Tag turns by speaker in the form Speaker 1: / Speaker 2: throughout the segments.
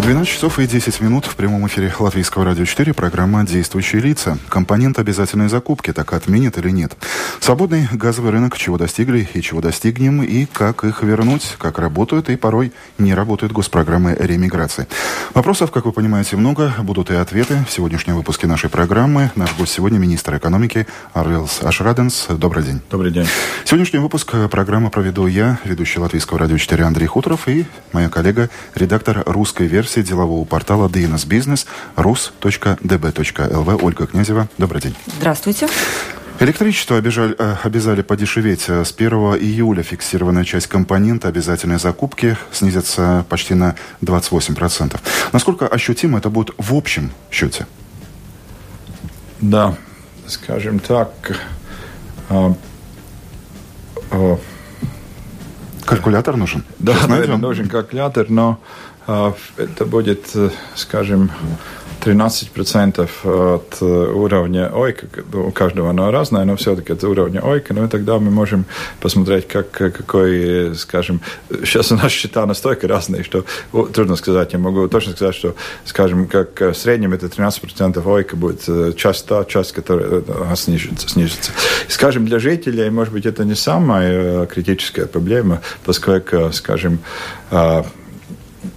Speaker 1: 12 часов и 10 минут в прямом эфире Латвийского радио 4, программа «Действующие лица». Компонент обязательной закупки, так отменит или нет. Свободный газовый рынок, чего достигли и чего достигнем, и как их вернуть, как работают и порой не работают госпрограммы реэмиграции. Вопросов, как вы понимаете, много, будут и ответы в сегодняшнем выпуске нашей программы. Наш гость сегодня министр экономики Арвилс Ашраденс. Добрый день.
Speaker 2: Добрый день.
Speaker 1: Сегодняшний выпуск программы проведу я, ведущий Латвийского радио 4 Андрей Хуторов и моя коллега, редактор русской версии версии делового портала DNS Business rus.db.lv Ольга Князева. Добрый день.
Speaker 3: Здравствуйте.
Speaker 1: Электричество обижали, э, обязали подешеветь. С 1 июля фиксированная часть компонента обязательной закупки снизится почти на 28%. Насколько ощутимо это будет в общем счете?
Speaker 2: Да, скажем так, а,
Speaker 1: а, Калькулятор нужен?
Speaker 2: Да, наверное, нужен калькулятор, но это будет, скажем, 13% от уровня ОЙКа, у каждого оно разное, но все-таки это уровня ОЙКа, ну и тогда мы можем посмотреть, как, какой, скажем, сейчас у нас счета настолько разные, что трудно сказать, я могу точно сказать, что, скажем, как в среднем это 13% ОЙКа будет часть та, часть, которая снижится, снижится. Скажем, для жителей, может быть, это не самая критическая проблема, поскольку, скажем,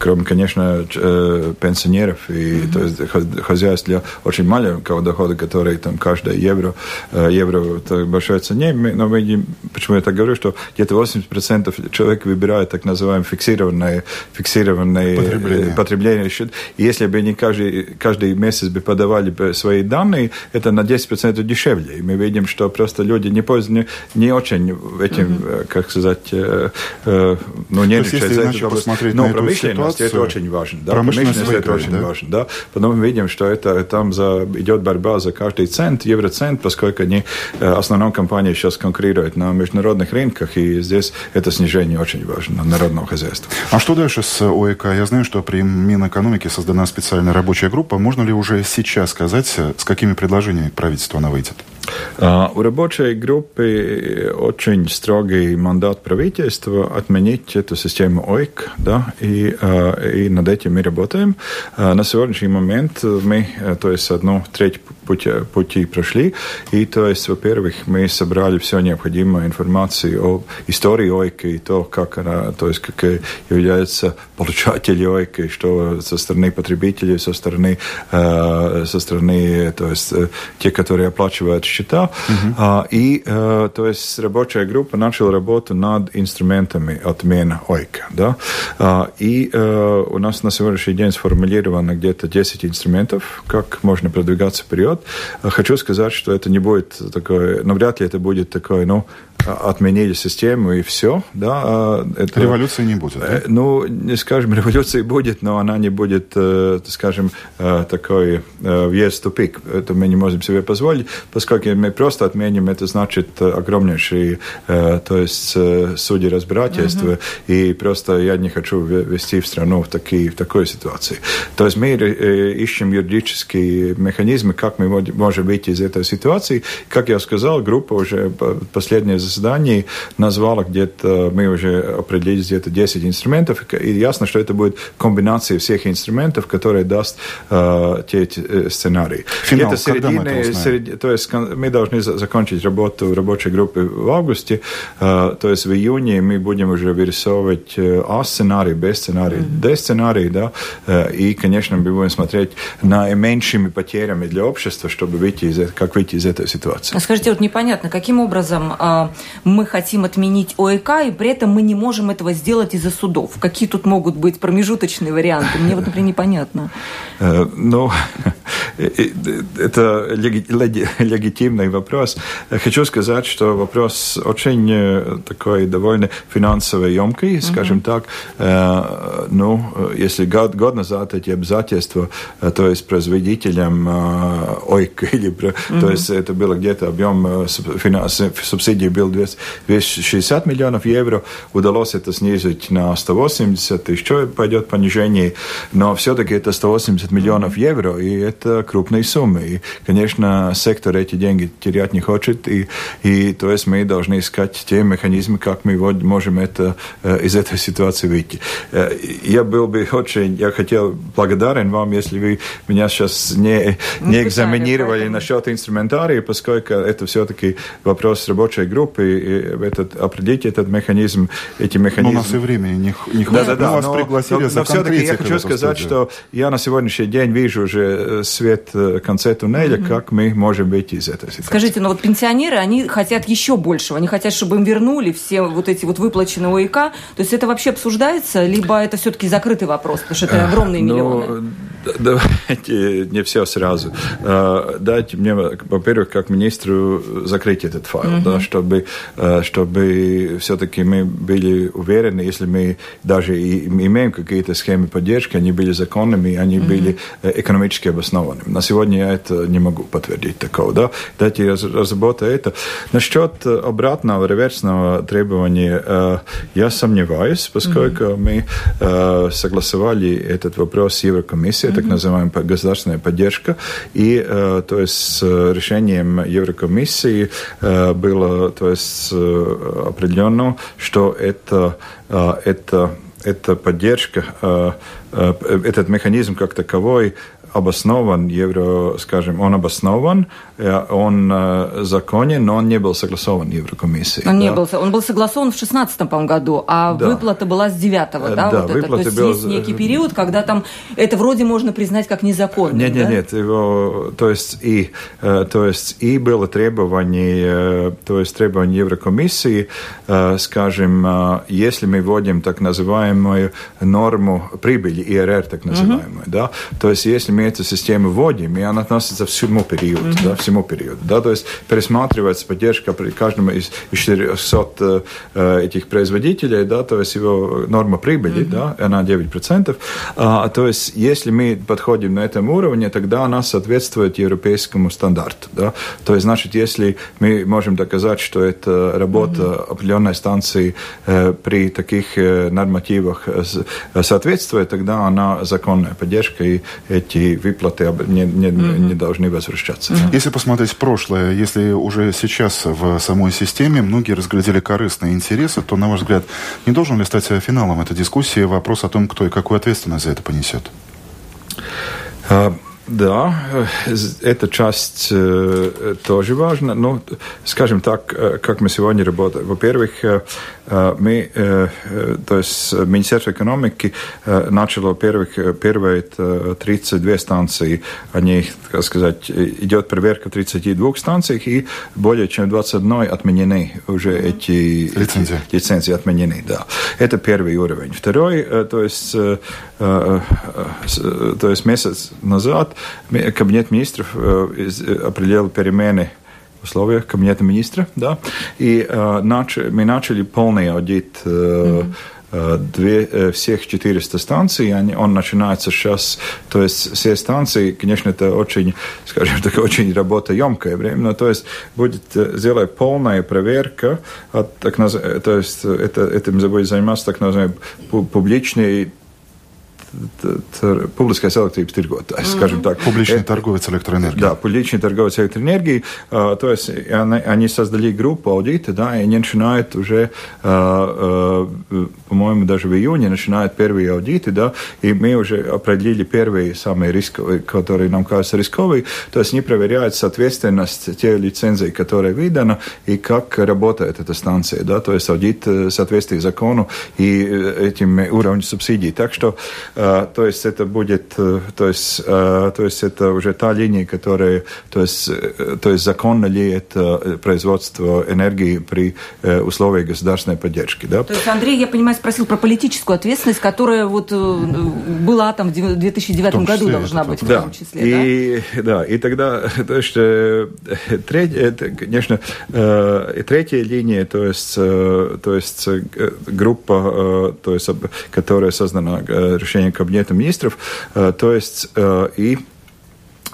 Speaker 2: кроме, конечно, э, пенсионеров и mm-hmm. то есть хозяйств для очень маленького дохода, который там каждое евро, э, евро это большой цене, но мы почему я так говорю, что где-то 80% человек выбирает так называемое фиксированное, фиксированное потребление. потребление. И если бы они каждый, каждый месяц бы подавали свои данные, это на 10% дешевле. И мы видим, что просто люди не, не, не очень этим, mm-hmm. как сказать, ну, не
Speaker 1: решают за это.
Speaker 2: Но промышленность промышленности это очень важно. Да? Промышленность, промышленность это очень да? важно. Да? Потом мы видим, что это там за, идет борьба за каждый цент, евроцент, поскольку они, э, основная компания сейчас конкурируют на международных рынках, и здесь это снижение очень важно народного хозяйства.
Speaker 1: А что дальше с ОЭК? Я знаю, что при Минэкономике создана специальная рабочая группа. Можно ли уже сейчас сказать, с какими предложениями к правительству она выйдет?
Speaker 2: Uh, у рабочей группы очень строгий мандат правительства отменить эту систему ОИК, да, и, uh, и над этим мы работаем. Uh, на сегодняшний момент мы, то есть одну треть пути, пути прошли, и то есть, во-первых, мы собрали все необходимую информацию о истории ОИК и то, как она, то есть, как является получатель ОИК, что со стороны потребителей, со стороны, со стороны, то есть, те, которые оплачивают счета. Uh-huh. А, и, э, то есть, рабочая группа начала работу над инструментами отмены ОИКа. Да? А, и э, у нас на сегодняшний день сформулировано где-то 10 инструментов, как можно продвигаться вперед. Хочу сказать, что это не будет такое, ну, вряд ли это будет такое, ну, отменили систему и все. Да,
Speaker 1: а это, революции не будет. Да? Э,
Speaker 2: ну, не скажем, революции будет, но она не будет, э, скажем, э, такой въезд в тупик. Это мы не можем себе позволить, поскольку мы просто отменим, это значит огромнейшие, то есть судьи разбирательства, uh-huh. и просто я не хочу вести в страну в, такие, в такой ситуации. То есть мы ищем юридические механизмы, как мы можем выйти из этой ситуации. Как я сказал, группа уже последние заседании назвала где-то, мы уже определили где-то 10 инструментов, и ясно, что это будет комбинация всех инструментов, которые даст э, те э, сценарии.
Speaker 1: Финал, где-то середины,
Speaker 2: серед, то есть мы должны закончить работу рабочей группы в августе, э, то есть в июне мы будем уже вырисовывать э, А-сценарий, Б-сценарий, mm-hmm. Д-сценарий, да, э, и, конечно, мы будем смотреть на меньшими потерями для общества, чтобы выйти из, как выйти из этой ситуации.
Speaker 3: А скажите, вот непонятно, каким образом а, мы хотим отменить ОЭК, и при этом мы не можем этого сделать из-за судов. Какие тут могут быть промежуточные варианты? Мне вот, например, непонятно.
Speaker 2: Э, ну, это легитимный вопрос. Хочу сказать, что вопрос очень э, такой довольно финансово емкий, скажем так. Э, ну, если год, год назад эти обязательства, то есть производителям ОИК, или, то есть это было где-то объем субсидий был 260 миллионов евро. Удалось это снизить на 180, еще пойдет понижение, но все-таки это 180 миллионов евро, и это крупные суммы. И, конечно, сектор эти деньги терять не хочет, и, и то есть мы должны искать те механизмы, как мы можем это, из этой ситуации выйти. Я был бы очень, я хотел благодарен вам, если вы меня сейчас не, не экзаменировали насчет инструментария, поскольку это все-таки вопрос рабочей группы, этот, определить этот механизм, эти механизмы.
Speaker 1: Но у нас и времени не, не хватит. Да, да, да.
Speaker 2: Мы вас пригласили но, за но все-таки я хочу сказать, что я на сегодняшний день вижу уже э, свет в э, конце туннеля, mm-hmm. как мы можем выйти из этой ситуации.
Speaker 3: Скажите, но вот пенсионеры, они хотят еще большего, они хотят, чтобы им вернули все вот эти вот выплаченные ОИК. То есть это вообще обсуждается, либо это все-таки закрытый вопрос, потому что это огромные ну, миллионы?
Speaker 2: Давайте не все сразу. Дайте мне, во-первых, как министру закрыть этот файл, mm-hmm. да, чтобы, чтобы все-таки мы были уверены, если мы даже и имеем какие-то схемы поддержки, они были законными, они mm-hmm. были экономически обоснованными. На сегодня я это не могу подтвердить такого. Да? Дайте разработать это. Насчет обратного, реверсного требования я сомневаюсь, поскольку mm-hmm. мы согласовали этот вопрос с Еврокомиссией, mm-hmm. так называемая государственная поддержка, и то есть с решением Еврокомиссии было то есть, определено, что это, это эта поддержка, этот механизм как таковой обоснован, евро, скажем, он обоснован, он э, законен, но он не был согласован Еврокомиссией.
Speaker 3: Он да? не был, он был согласован в 16 году, а да. выплата была с 9 да?
Speaker 2: Да,
Speaker 3: вот это. То есть был... есть некий период, когда там это вроде можно признать как незаконно.
Speaker 2: Нет,
Speaker 3: нет,
Speaker 2: да? нет, его, то есть и, э, то есть и было требование, э, то есть требование Еврокомиссии, скажем, если мы вводим так называемую норму прибыли, ИРР так называемую, угу. да, то есть если мы эту систему вводим, и она относится всему периоду, угу. да, всему периоду. Да? То есть пересматривается поддержка при каждом из 400 э, этих производителей, да, то есть его норма прибыли, mm-hmm. да, она 9%. А, то есть если мы подходим на этом уровне, тогда она соответствует европейскому стандарту. Да? То есть, значит, если мы можем доказать, что это работа mm-hmm. определенной станции э, при таких э, нормативах э, соответствует, тогда она законная поддержка, и эти выплаты не, не, mm-hmm. не должны возвращаться.
Speaker 1: Mm-hmm. Если посмотреть прошлое, если уже сейчас в самой системе многие разглядели корыстные интересы, то, на ваш взгляд, не должен ли стать финалом этой дискуссии вопрос о том, кто и какую ответственность за это понесет?
Speaker 2: А, да, эта часть э, тоже важна. Но, скажем так, э, как мы сегодня работаем. Во-первых, э, Э, мы, э, э, то есть Министерство экономики начало первых, первые 32 станции, они, так сказать, идет проверка 32 станций, и более чем 21 отменены уже эти лицензии, лицензии отменены, да. Это первый уровень. Второй, то есть, то есть месяц назад Кабинет министров определил перемены условиях кабинета министра, да, и э, мы начали полный аудит э, mm-hmm две, всех 400 станций, они, он начинается сейчас, то есть все станции, конечно, это очень, скажем так, очень работоемкое время, но то есть будет сделать полная проверка, от, так, то есть это, этим будет заниматься так называемый публичный publiskais elektrības tirgotājs, скажем так.
Speaker 1: Публичный торговец электроэнергией.
Speaker 2: Да, публичный торговец электроэнергией. То есть они создали группу аудита, да, и они начинают уже, по-моему, даже в июне начинают первые аудиты, да, и мы уже определили первые самые рисковые, которые нам кажутся рисковые. То есть они проверяют соответственность те лицензии, которые выданы, и как работает эта станция, да, то есть аудит соответствие закону и этим уровнем субсидий. Так что Э, то есть это будет, э, то есть, э, то есть это уже та линия, которая, то есть, то есть законно ли это производство энергии при условиях государственной поддержки. Да?
Speaker 3: То есть Андрей, я понимаю, спросил про политическую ответственность, которая вот была там в 2009 в году должна быть в
Speaker 2: да.
Speaker 3: том числе.
Speaker 2: И, да? да, и тогда, то есть, третья, это, конечно, третья линия, то есть, то есть группа, то есть, которая создана решением Кабинета министров. Э, то есть э, и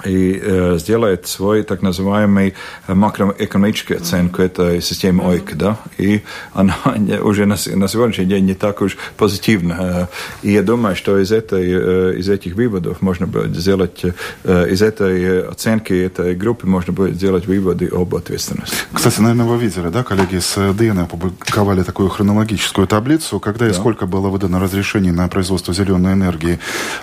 Speaker 2: и э, сделает свой так называемый макроэкономический оценку этой системы ОИК, да, и она уже на, на сегодняшний день не так уж позитивна. И я думаю, что из, этой, из этих выводов можно будет сделать, из этой оценки этой группы можно будет сделать выводы об ответственности.
Speaker 1: Кстати, наверное, вы видели, да, коллеги с ДН опубликовали такую хронологическую таблицу, когда да. и сколько было выдано разрешений на производство зеленой энергии.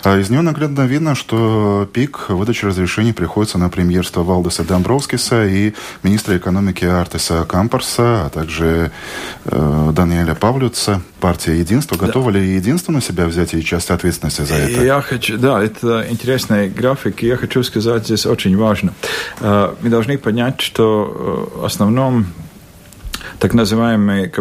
Speaker 1: Из нее наглядно видно, что пик выдачи разрешений решений приходится на премьерство Валдеса Домбровскиса и министра экономики Артеса Кампарса, а также э, Даниэля Павлюца. Партия «Единство». Готова да. ли «Единство» на себя взять и часть ответственности за это?
Speaker 2: Я хочу, да, это интересный график, я хочу сказать, здесь очень важно. Э, мы должны понять, что э, в основном так называемые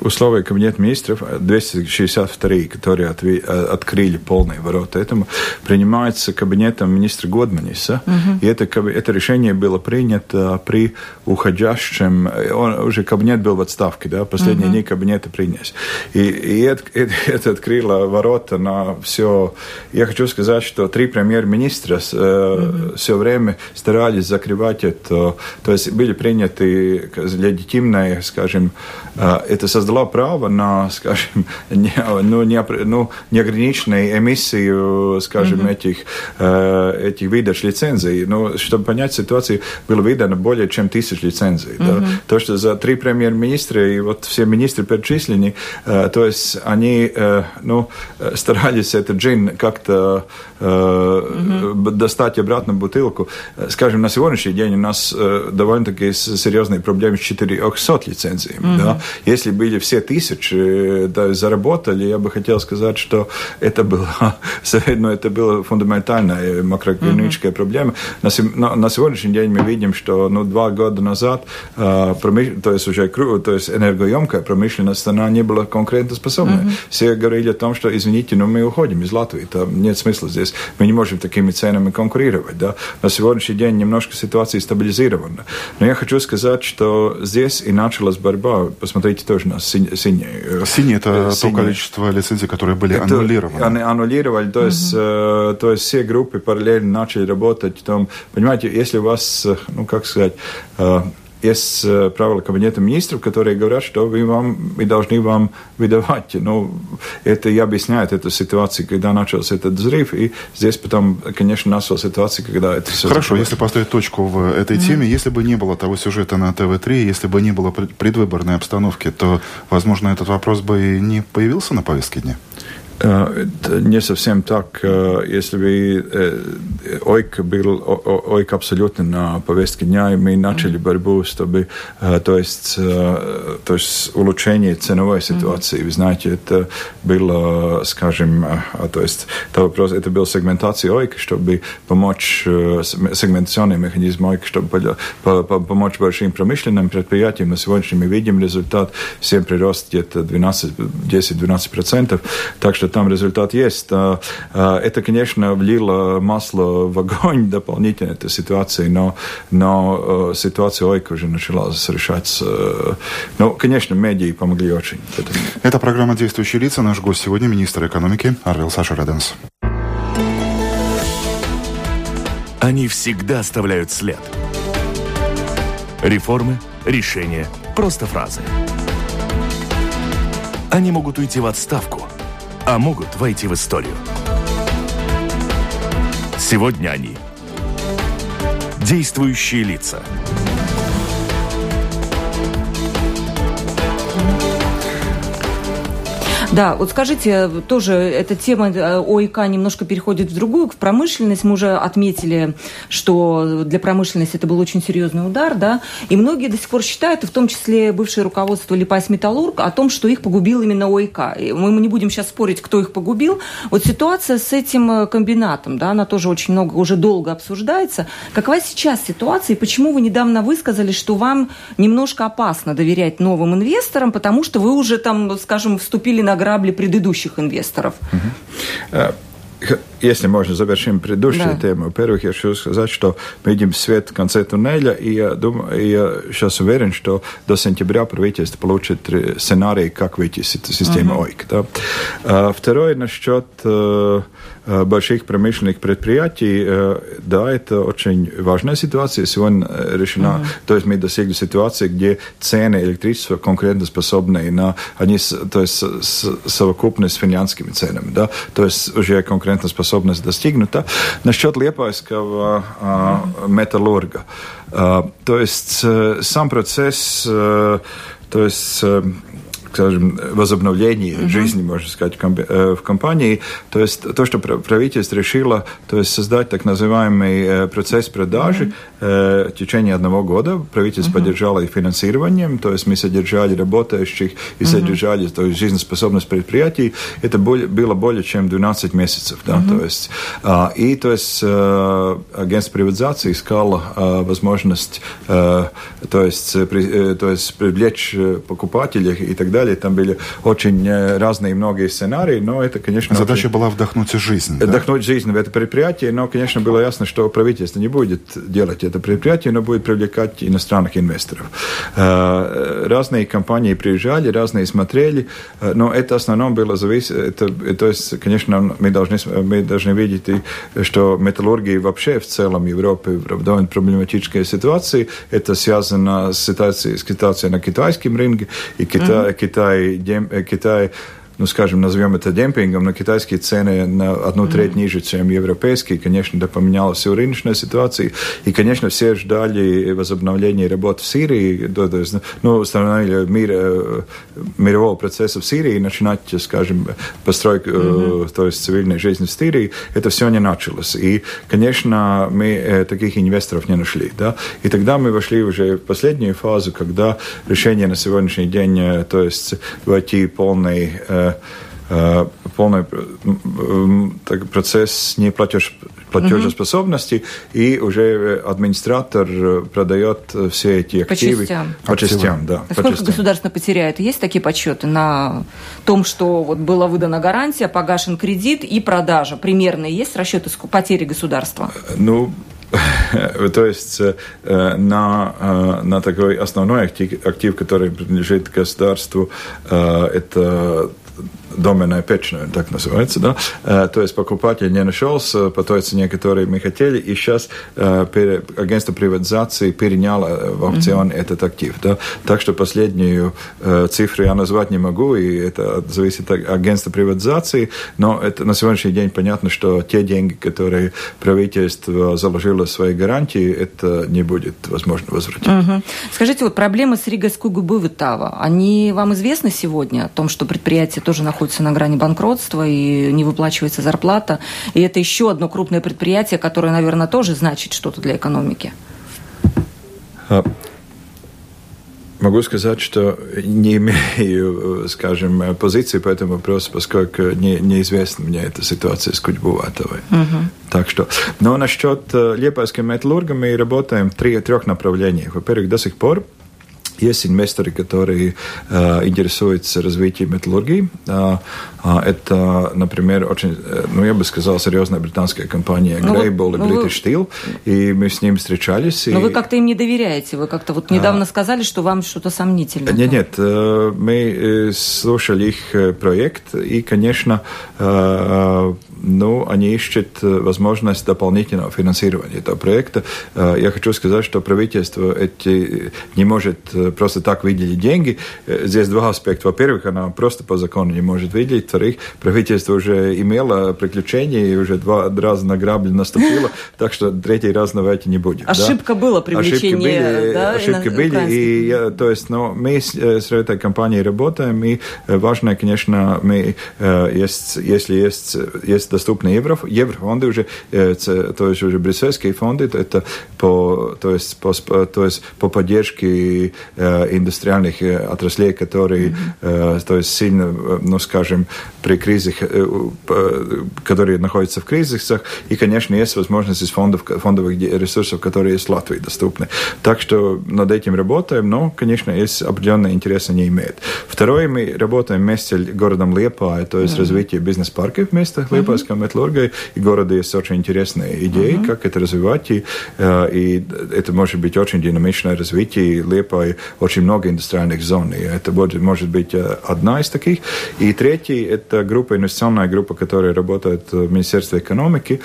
Speaker 2: условия Кабинета министров 262, которые отви, открыли полные ворота этому, принимается Кабинетом министра Годманиса. Угу. И это, это решение было принято при уходящем... Он, уже кабинет был в отставке, да, последние угу. дни кабинета принялись. И, и это, это, это открыло ворота на все... Я хочу сказать, что три премьер-министра угу. все время старались закрывать это. То есть были приняты легитимные, скажем, а, это создало право на, скажем, не, ну, не, ну, неограниченную эмиссию, скажем, mm-hmm. этих, э, этих выдач лицензий. Но, чтобы понять ситуацию, было выдано более чем тысяч лицензий. Mm-hmm. Да? То, что за три премьер-министра и вот все министры перечислены, э, то есть они э, ну, старались этот джин как-то mm-hmm. достать обратно бутылку. Скажем, на сегодняшний день у нас довольно-таки серьезные проблемы с 400 лицензиями. Mm-hmm. Да? Если были все тысячи да, заработали, я бы хотел сказать, что это было, ну, это была фундаментальная макроэкономическая mm-hmm. проблема. На, на, на сегодняшний день мы видим, что ну, два года назад, э, промыш... то есть уже то есть энергоемкая промышленность, она не была конкурентоспособной. Mm-hmm. Все говорили о том, что, извините, но мы уходим из Латвии, там нет смысла здесь, мы не можем такими ценами конкурировать. Да? На сегодняшний день немножко ситуация стабилизирована. Но я хочу сказать, что здесь и началась борьба. Посмотрите, посмотрите тоже на синие.
Speaker 1: Синие это синие. то количество лицензий, которые были это аннулированы.
Speaker 2: Они аннулировали, то, угу. есть, э, то есть все группы параллельно начали работать. Там, понимаете, если у вас, э, ну как сказать, э, есть правила Кабинета министров, которые говорят, что вы, вам, мы должны вам выдавать. Ну, это и объясняет эту ситуацию, когда начался этот взрыв, и здесь потом, конечно, началась ситуация, когда это все...
Speaker 1: Хорошо, закрылось. если поставить точку в этой mm-hmm. теме, если бы не было того сюжета на ТВ-3, если бы не было предвыборной обстановки, то, возможно, этот вопрос бы и не появился на повестке дня?
Speaker 2: Э, не совсем так. Э, если бы э, ОЙК был ОЙК абсолютно на повестке дня, и мы начали борьбу, чтобы, то есть, то есть улучшение ценовой ситуации. Вы знаете, это было, скажем, то есть, это вопрос, это был сегментация ОЙК, чтобы помочь сегментационный механизм ОЙК, чтобы помочь большим промышленным предприятиям. На сегодня мы видим результат, всем прирост где-то 10-12%. Так что там результат есть. Это, конечно, влило масло в огонь дополнительно этой ситуации, но, но ситуация ОЙК уже начала решаться. Ну, конечно, медиа помогли очень.
Speaker 1: Это программа «Действующие лица». Наш гость сегодня – министр экономики Арвел Саша Раденс.
Speaker 4: Они всегда оставляют след. Реформы, решения, просто фразы. Они могут уйти в отставку – а могут войти в историю. Сегодня они – действующие лица –
Speaker 3: Да, вот скажите, тоже эта тема э, ОИК немножко переходит в другую, в промышленность. Мы уже отметили, что для промышленности это был очень серьезный удар, да, и многие до сих пор считают, в том числе бывшее руководство Лиепаяс Металургс, о том, что их погубил именно ОИК. И мы не будем сейчас спорить, кто их погубил. Вот ситуация с этим э, комбинатом, да, она тоже очень много, уже долго обсуждается. Какова сейчас ситуация, и почему вы недавно высказали, что вам немножко опасно доверять новым инвесторам, потому что вы уже там, скажем, вступили на грабли предыдущих инвесторов.
Speaker 2: Угу если можно, завершим предыдущую да. тему. Во-первых, я хочу сказать, что мы видим свет в конце туннеля, и я, думаю, я сейчас уверен, что до сентября правительство получит сценарий, как выйти из системы uh-huh. ОИК. Да. А, второе, насчет э, Э, больших промышленных предприятий, э, да, это очень важная ситуация. Сегодня э, решена, mm-hmm. то есть мы достигли ситуации, где цены электричества конкурентоспособны на, они, то есть совокупны с финансовыми ценами, да, то есть уже конкурентоспособность достигнута. Насчет Лепайского mm-hmm. металлурга, то есть сам процесс, то есть скажем, возобновлении uh-huh. жизни, можно сказать, э, в компании. То есть то, что правительство решило, то есть создать так называемый э, процесс продажи uh-huh. в течение одного года. Правительство uh-huh. поддержало и финансированием, то есть мы содержали работающих и uh-huh. содержали то есть, жизнеспособность предприятий. Это было более чем 12 месяцев. Да? Uh-huh. То есть, а, и то есть агентство приватизации искало возможность то есть, то есть привлечь покупателей и так далее далее. Там были очень э, разные многие сценарии, но это, конечно...
Speaker 1: Задача очень... была вдохнуть жизнь.
Speaker 2: Вдохнуть да? жизнь в это предприятие, но, конечно, было ясно, что правительство не будет делать это предприятие, но будет привлекать иностранных инвесторов. Э, разные компании приезжали, разные смотрели, э, но это в основном было зависит... то есть, конечно, мы должны, мы должны видеть, что металлургия вообще в целом Европе в довольно проблематической ситуации. Это связано с ситуацией, с ситуацией на китайском рынке, и Китай, mm-hmm. Китай, э, Китай ну, скажем, назовем это демпингом, но китайские цены на одну треть ниже, чем европейские. Конечно, это поменялась всю рыночная ситуация. И, конечно, все ждали возобновления работы в Сирии, ну, установили мир, э, мирового процесса в Сирии и начинать, скажем, постройку, mm-hmm. то есть цивильной жизни в Сирии. Это все не началось. И, конечно, мы э, таких инвесторов не нашли. Да? И тогда мы вошли уже в последнюю фазу, когда решение на сегодняшний день, то есть войти полный Э, полный так, процесс неплатеж платежеспособности, угу. и уже администратор продает все эти активы
Speaker 3: по частям.
Speaker 2: По частям, да.
Speaker 3: А сколько частям. государство потеряет? Есть такие подсчеты на том, что вот была выдана гарантия, погашен кредит и продажа? Примерно есть расчеты потери государства?
Speaker 2: Ну, то есть э, на, на такой основной актив, актив, который принадлежит государству, это them. Доменная печная, так называется, да, то есть покупатель не нашелся по той цене, которую мы хотели, и сейчас агентство приватизации переняло в аукцион mm-hmm. этот актив, да, так что последнюю цифру я назвать не могу, и это зависит от агентства приватизации, но это на сегодняшний день понятно, что те деньги, которые правительство заложило в свои гарантии, это не будет возможно возвратить.
Speaker 3: Угу. Скажите, вот проблемы с Рига Скугубы они вам известны сегодня, о том, что предприятие тоже находится находится на грани банкротства и не выплачивается зарплата. И это еще одно крупное предприятие, которое, наверное, тоже значит что-то для экономики. А,
Speaker 2: могу сказать, что не имею, скажем, позиции по этому вопросу, поскольку не, неизвестна мне эта ситуация с Кудьбуватовой. Угу. Так что, но насчет э, Лепайской металлурга мы работаем в три, трех направлениях. Во-первых, до сих пор есть инвесторы, которые э, интересуются развитием металлургии. Э, э, это, например, очень, э, ну, я бы сказал, серьезная британская компания ну, и ну, British Steel, и мы с ним встречались.
Speaker 3: Но и... вы как-то им не доверяете? Вы как-то вот недавно а... сказали, что вам что-то сомнительное.
Speaker 2: Нет, нет, э, мы э, слушали их проект, и, конечно, ну, они ищут возможность дополнительного финансирования этого проекта. Я хочу сказать, что правительство эти не может просто так выделить деньги. Э, здесь два аспекта. Во-первых, она просто по закону не может выделить. Во-вторых, правительство уже имело приключения и уже два раза на грабли наступило. Так что третий раз давайте не будем.
Speaker 3: Ошибка
Speaker 2: да?
Speaker 3: была привлечение.
Speaker 2: Ошибки были, да, ошибки были и я, то есть, но мы с, э, с этой компанией работаем, и э, важно, конечно, мы, есть, если есть, есть доступные евро, еврофонды уже, то есть уже брюссельские фонды, это по, то есть, по, то есть по поддержке индустриальных отраслей, которые, mm-hmm. то есть сильно, ну, скажем, при кризисах, которые находятся в кризисах, и, конечно, есть возможность из фондов, фондовых ресурсов, которые есть в Латвии доступны. Так что над этим работаем, но, конечно, есть определенные интересы не имеет. Второе, мы работаем вместе с городом Лепа, то есть mm-hmm. развитие бизнес-парков вместе mm-hmm. Лепайской металлургии, и города есть очень интересные идеи, mm-hmm. как это развивать, и, и это может быть очень динамичное развитие, Лепай очень много индустриальных зон, и это будет, может быть одна из таких. И третий, это группа, инвестиционная группа, которая работает в Министерстве экономики.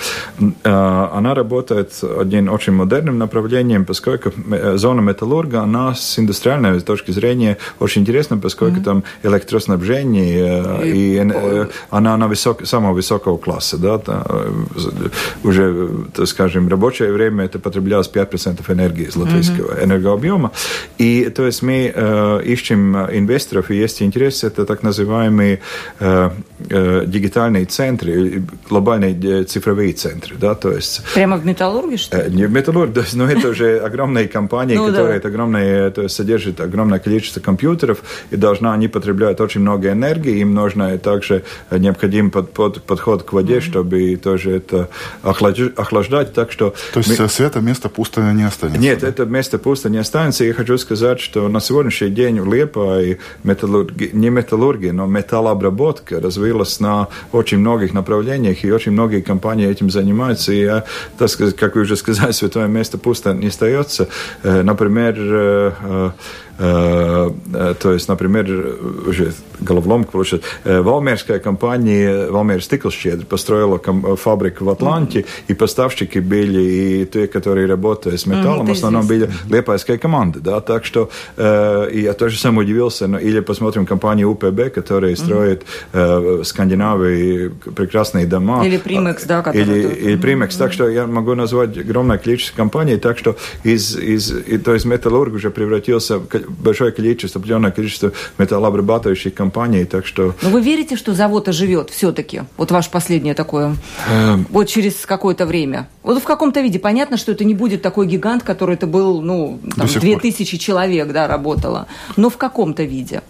Speaker 2: Она работает одним очень модерным направлением, поскольку зона металлурга, она с индустриальной точки зрения очень интересна, поскольку mm-hmm. там электроснабжение, и, и э, она на высок, самого высокого класса. Да, та, уже, так скажем, рабочее время это потреблялось 5% энергии из латвийского mm-hmm. энергообъема. И то есть мы э, ищем инвесторов, и есть интерес, это так называемые э, э, дигитальные центры, глобальные цифровые центры. Да, то есть,
Speaker 3: Прямо в металлурге, что ли?
Speaker 2: Не в металлурге, но это уже огромные компании, ну которые огромные, то есть содержат огромное количество компьютеров, и должна, они потребляют очень много энергии, им нужно также необходим под, под, подход к воде, чтобы тоже это охлаждать, так что...
Speaker 1: То есть мы... света место пусто не останется?
Speaker 2: Нет, да? это место пусто не останется, я хочу сказать, что на сегодняшний день в Лепае металлурги... не металлургия, но металлообработка развилась на очень многих направлениях, и очень многие компании этим занимаются, и, я, так как вы уже сказали, святое место пусто не остается. Э, например, Э, э, то есть, например, уже головоломка получилась. Э, Валмерская компания, Валмер Стиклщедр, построила фабрику в Атланте, mm-hmm. и поставщики были, и те, которые работают с металлом, mm-hmm, в основном были лепайская команда, да, так что э, я тоже сам удивился, но, или посмотрим компанию УПБ, которая строит mm-hmm. э, в Скандинавии прекрасные дома.
Speaker 3: Или Примекс, да,
Speaker 2: который... Или, или Примекс, mm-hmm. так что я могу назвать огромное количество компаний, так что из, из, и, то есть металлург уже превратился большое количество, определенное количество металлообрабатывающих компаний, так что...
Speaker 3: Но вы верите, что завод оживет все-таки? Вот ваше последнее такое, эм... вот через какое-то время. Вот в каком-то виде. Понятно, что это не будет такой гигант, который это был, ну, там, 2000 человек, да, работало. Но в каком-то виде.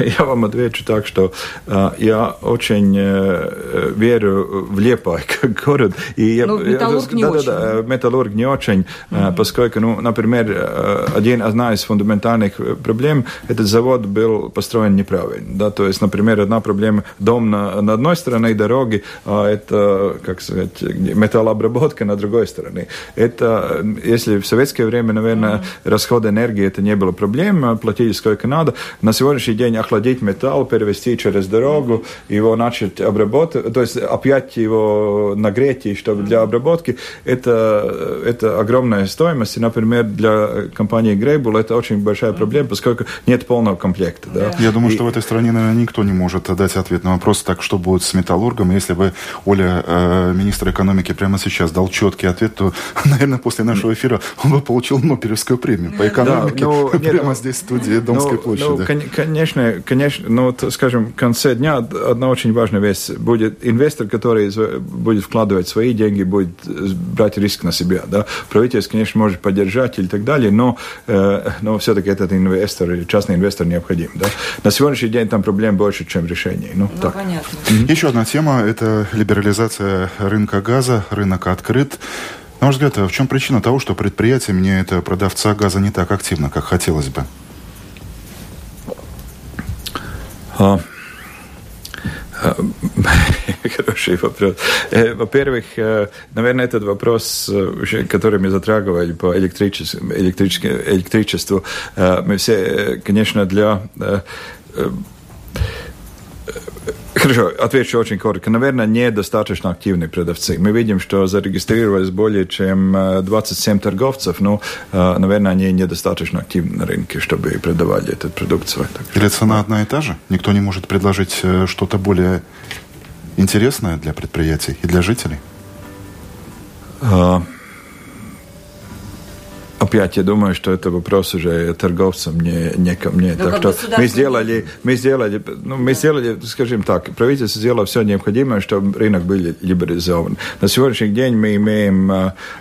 Speaker 2: Я вам отвечу так, что э, я очень э, верю в Лепай как город.
Speaker 3: И я, ну, металлург я, не да, очень. Да,
Speaker 2: да, металлург не очень, mm-hmm. поскольку, ну, например, один, одна из фундаментальных проблем, этот завод был построен неправильно. Да? То есть, например, одна проблема, дом на, на одной стороне дороги, а это, как сказать, металлообработка на другой стороне. Это, если в советское время, наверное, mm-hmm. расход энергии это не было проблем, платили сколько надо. На сегодняшний день охладить металл, перевести через дорогу, его начать обработать, то есть опять его нагреть, чтобы для обработки, это, это огромная стоимость. И, например, для компании Грейбул это очень большая проблема, поскольку нет полного комплекта. Да?
Speaker 1: Я думаю, и... что в этой стране, наверное, никто не может дать ответ на вопрос, так что будет с металлургом. Если бы Оля, э, министр экономики, прямо сейчас дал четкий ответ, то, наверное, после нашего эфира он бы получил Нобелевскую премию по экономике да, ну, прямо нет, здесь в студии Домской ну, площади.
Speaker 2: Ну, конечно, конечно, конечно, ну, вот, скажем, в конце дня одна очень важная вещь. Будет инвестор, который будет вкладывать свои деньги, будет брать риск на себя. Да? Правительство, конечно, может поддержать и так далее, но, э, но все-таки этот инвестор, частный инвестор необходим. Да? На сегодняшний день там проблем больше, чем решений. Ну,
Speaker 3: ну так. понятно.
Speaker 1: Mm-hmm. Еще одна тема – это либерализация рынка газа. Рынок открыт. На ваш взгляд, в чем причина того, что предприятие меняет продавца газа не так активно, как хотелось бы?
Speaker 2: А, а, хороший вопрос. Э, во-первых, э, наверное, этот вопрос, э, который мы затрагивали по электричеству, электричеству мы все, конечно, для Хорошо, отвечу очень коротко. Наверное, недостаточно активные продавцы. Мы видим, что зарегистрировалось более чем 27 э, торговцев, но, э, наверное, они недостаточно активны на рынке, чтобы продавать эту продукцию.
Speaker 1: Или цена одна и та же? Никто не может предложить э, что-то более интересное для предприятий и для жителей?
Speaker 2: А, Опять я думаю, что это вопрос уже торговцам, не, не ко мне. Ну, так что мы сделали, мы сделали, ну, мы сделали, скажем так, правительство сделало все необходимое, чтобы рынок был либерализован. На сегодняшний день мы имеем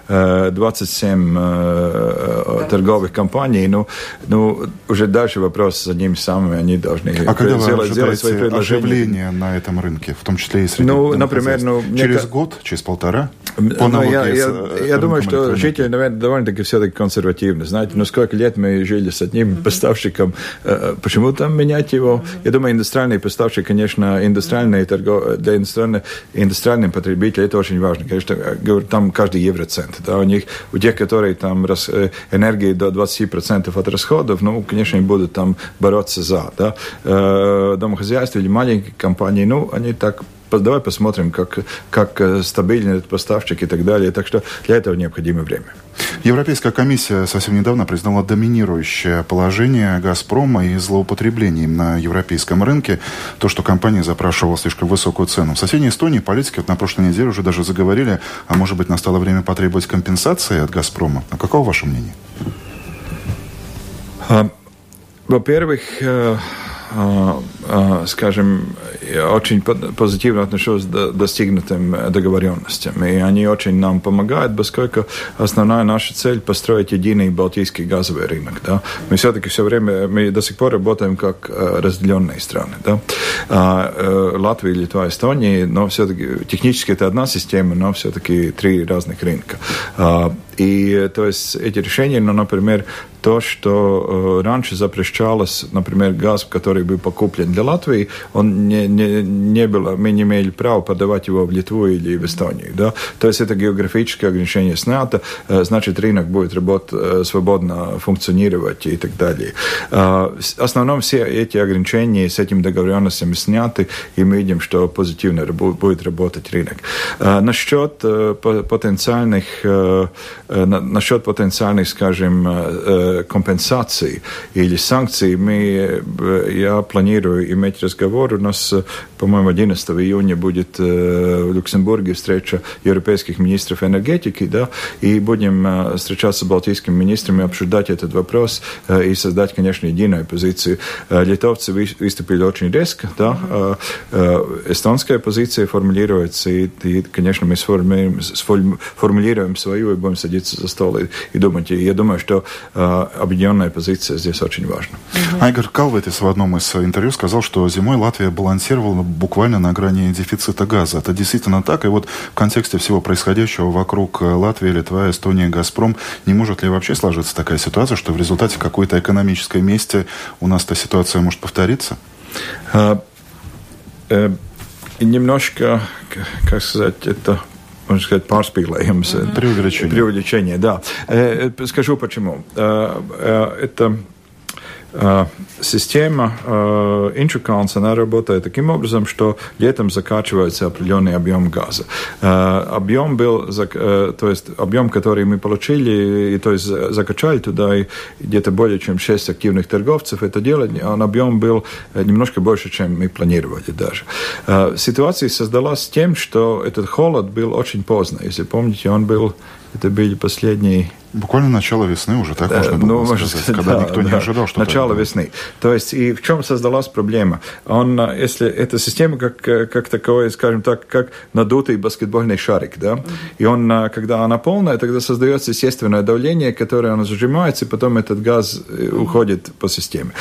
Speaker 2: э, 27 э, торговых компаний, ну, ну, уже дальше вопрос за ними самыми, они должны
Speaker 1: а когда сделать, сделать свои предложения. оживление на этом рынке, в том числе и среди
Speaker 2: Ну, например, ну,
Speaker 1: через год, через полтора?
Speaker 2: Ну, я, я, я думаю, что жители, наверное, довольно-таки все-таки консервативны. Знаете, ну сколько лет мы жили с одним поставщиком, э, почему там менять его? Я думаю, индустриальные поставщики, конечно, индустриальные торгов... для индустриальных, индустриальных потребителей это очень важно. Конечно, говорю, там каждый евроцент. Да, у них, у тех, которые там рас, э, энергии до 20% от расходов, ну, конечно, они будут там бороться за. Да. Э, домохозяйства или маленькие компании, ну, они так давай посмотрим, как, как э, стабильный этот поставщик и так далее. Так что для этого необходимо время.
Speaker 1: Европейская комиссия совсем недавно признала доминирующее положение «Газпрома» и злоупотребление на европейском рынке. То, что компания запрашивала слишком высокую цену. В соседней Эстонии политики вот на прошлой неделе уже даже заговорили, а может быть настало время потребовать компенсации от «Газпрома». А каково ваше мнение?
Speaker 2: А, во-первых, э, а, скажем, очень позитивно отношусь к достигнутым договоренностям. И они очень нам помогают, поскольку основная наша цель – построить единый балтийский газовый рынок. Да? Мы все-таки все время, мы до сих пор работаем как э, разделенные страны. Да? А, э, Латвия, Литва, Эстония, но все-таки технически это одна система, но все-таки три разных рынка. И то есть эти решения, ну, например, то, что э, раньше запрещалось, например, газ, который был покуплен для Латвии, он не, не, не было, мы не имели права подавать его в Литву или в Эстонию. Да? То есть это географическое ограничение снято, э, значит, рынок будет работать, э, свободно функционировать и так далее. Э, в основном все эти ограничения с этим договоренностями сняты, и мы видим, что позитивно будет работать рынок. Э, насчет э, потенциальных, насчет потенциальных, скажем, компенсации или санкций, мы, я планирую иметь разговор. У нас, по-моему, 11 июня будет в Люксембурге встреча европейских министров энергетики, да, и будем встречаться с балтийскими министрами, обсуждать этот вопрос и создать, конечно, единую позицию. Литовцы выступили очень резко, да, эстонская позиция формулируется, и, и конечно, мы сформулируем, сформулируем свою и будем садиться за стол и, и думать. И я думаю, что объединенная позиция здесь очень важна.
Speaker 1: Айгор Калветис в одном из интервью сказал, что зимой Латвия балансировала буквально на грани дефицита газа. Это действительно так. И вот в контексте всего происходящего вокруг Латвии, Литва, Эстония, Газпром, не может ли вообще сложиться такая ситуация, что в результате какой-то экономической мести у нас эта ситуация может повториться? А,
Speaker 2: э, немножко, как сказать, это можно сказать, pārspīlējums.
Speaker 1: Преувеличение.
Speaker 2: Преувеличение, да. Скажу почему. Это система э, она работает таким образом, что летом закачивается определенный объем газа. Э, объем был, э, то есть объем, который мы получили, и то есть закачали туда где-то более чем 6 активных торговцев это делали, он объем был немножко больше, чем мы планировали даже. Ситуация создалась тем, что этот холод был очень поздно. Если помните, он был, это были последние
Speaker 1: Буквально начало весны уже, так можно было ну, сказать, сказать, когда да, никто да, не ожидал, что
Speaker 2: Начало это... весны. То есть, и в чем создалась проблема? Он, если эта система как, как таковой, скажем так, как надутый баскетбольный шарик, да, и он, когда она полная, тогда создается естественное давление, которое оно сжимается, и потом этот газ э, уходит по системе.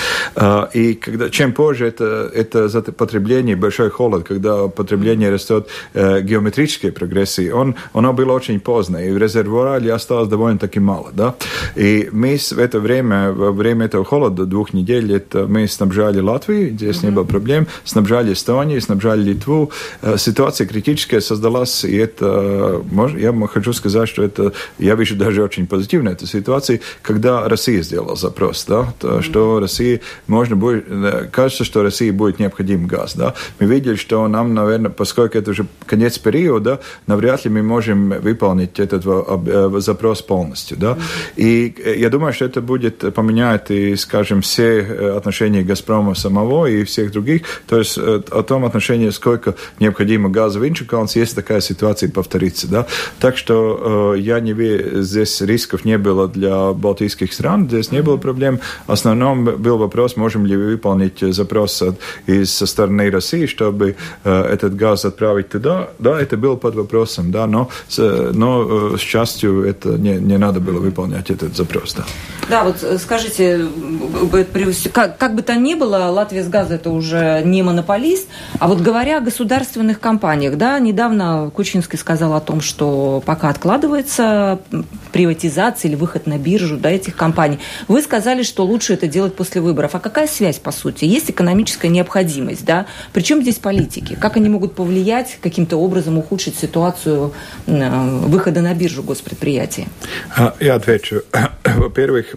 Speaker 2: И когда, чем позже это, это потребление, большой холод, когда потребление растет э, геометрической прогрессии, он, оно было очень поздно, и в резервуаре осталось довольно-таки довольно-таки мало. Да? И мы в это время, во время этого холода, двух недель, это мы снабжали Латвию, здесь mm-hmm. не было проблем, снабжали Эстонию, снабжали Литву. Ситуация критическая создалась, и это, я хочу сказать, что это, я вижу даже очень позитивно эту ситуацию, когда Россия сделала запрос, да, то, mm-hmm. что России можно будет, кажется, что России будет необходим газ, да. Мы видели, что нам, наверное, поскольку это уже конец периода, навряд ли мы можем выполнить этот запрос полностью. Полностью. Да? И я думаю, что это будет поменять, и, скажем, все отношения «Газпрома» самого и всех других. То есть о том отношении, сколько необходимо газа в Инчукалнс, если такая ситуация повторится. Да? Так что я не вижу, здесь рисков не было для балтийских стран, здесь не было проблем. В основном был вопрос, можем ли выполнить запрос из со стороны России, чтобы этот газ отправить туда. Да, это было под вопросом, да, но, но с счастью, это не, не надо было выполнять этот запрос. Да,
Speaker 3: да вот скажите, как, как бы то ни было, Латвия с газа это уже не монополист, а вот говоря о государственных компаниях, да, недавно Кучинский сказал о том, что пока откладывается приватизация или выход на биржу да, этих компаний. Вы сказали, что лучше это делать после выборов. А какая связь, по сути? Есть экономическая необходимость, да? Причем здесь политики? Как они могут повлиять, каким-то образом ухудшить ситуацию э, выхода на биржу госпредприятия?
Speaker 2: Ja, dveč. V prvih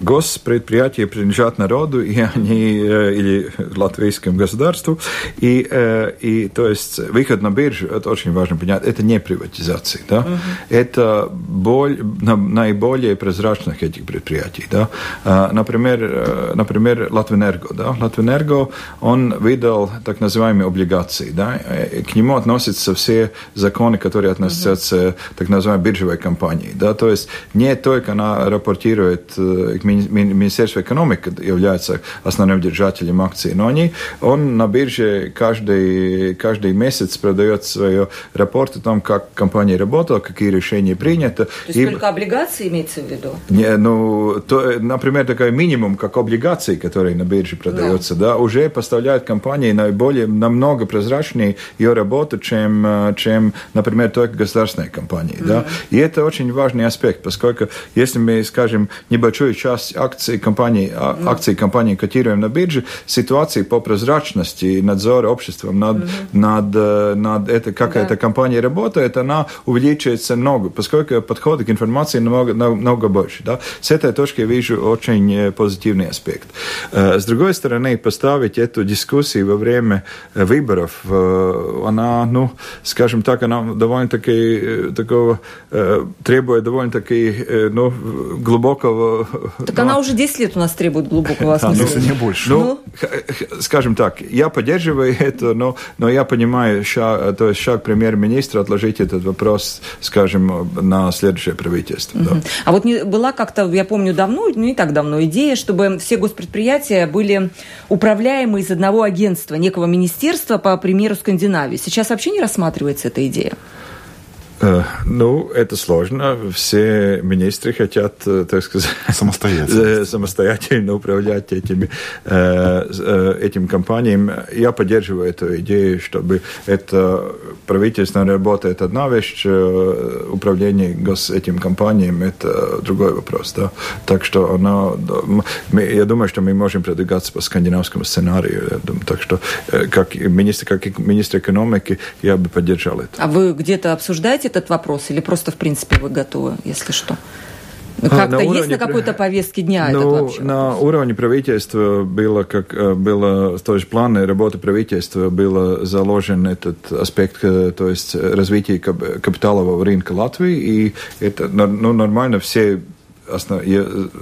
Speaker 2: госпредприятия принадлежат народу, и они, э, или латвийскому государству, и, э, и то есть выход на биржу, это очень важно понять, это не приватизация, да, угу. это боль, наиболее прозрачных этих предприятий, да, а, например, э, например, Латвенерго, да, Латвенерго, он выдал так называемые облигации, да, к нему относятся все законы, которые относятся угу. так называемой биржевой компании, да, то есть не только она рапортирует Министерство экономики является основным держателем акций, но они, он на бирже каждый, каждый месяц продает свой рапорт о том, как компания работала, какие решения приняты. То
Speaker 3: есть и... только облигации имеется в виду?
Speaker 2: Не, ну, то, например, такой минимум, как облигации, которые на бирже продаются, да, да уже поставляют компании наиболее, намного прозрачнее ее работу, чем, чем например, только государственные компании. Mm-hmm. Да? И это очень важный аспект, поскольку если мы, скажем, небольшую часть часть акций компании, mm. акций компании котируем на бирже, ситуации по прозрачности надзора обществом над, mm-hmm. над, над это, как да. эта компания работает, она увеличивается много, поскольку подходы к информации намного, намного больше. Да? С этой точки я вижу очень позитивный аспект. С другой стороны, поставить эту дискуссию во время выборов, она, ну, скажем так, она довольно-таки такого требует довольно-таки ну, глубокого
Speaker 3: так она уже 10 лет у нас требует глубокого осмысления.
Speaker 1: Если не больше.
Speaker 2: Ну, скажем так, я поддерживаю это, но, но я понимаю, шаг, то есть шаг премьер-министра отложить этот вопрос, скажем, на следующее правительство.
Speaker 3: Угу. Да. А вот не, была как-то, я помню, давно, ну не так давно, идея, чтобы все госпредприятия были управляемы из одного агентства, некого министерства, по примеру Скандинавии. Сейчас вообще не рассматривается эта идея?
Speaker 2: Э, ну, это сложно. Все министры хотят, э, так сказать, самостоятельно, самостоятельно управлять этими, э, этим компаниям. Я поддерживаю эту идею, чтобы это правительственная работа – это одна вещь, управление гос этим компаниям – это другой вопрос. Да? Так что оно, я думаю, что мы можем продвигаться по скандинавскому сценарию. Так что как министр, как министр экономики я бы поддержал это.
Speaker 3: А вы где-то обсуждаете этот вопрос или просто, в принципе, вы готовы, если что? А, как-то есть на какой-то повестке дня ну, этот вообще?
Speaker 2: На вопрос? уровне правительства было, как э, было, то есть планы работы правительства было заложен этот аспект, э, то есть развитие капиталового рынка Латвии, и это ну, нормально все основ,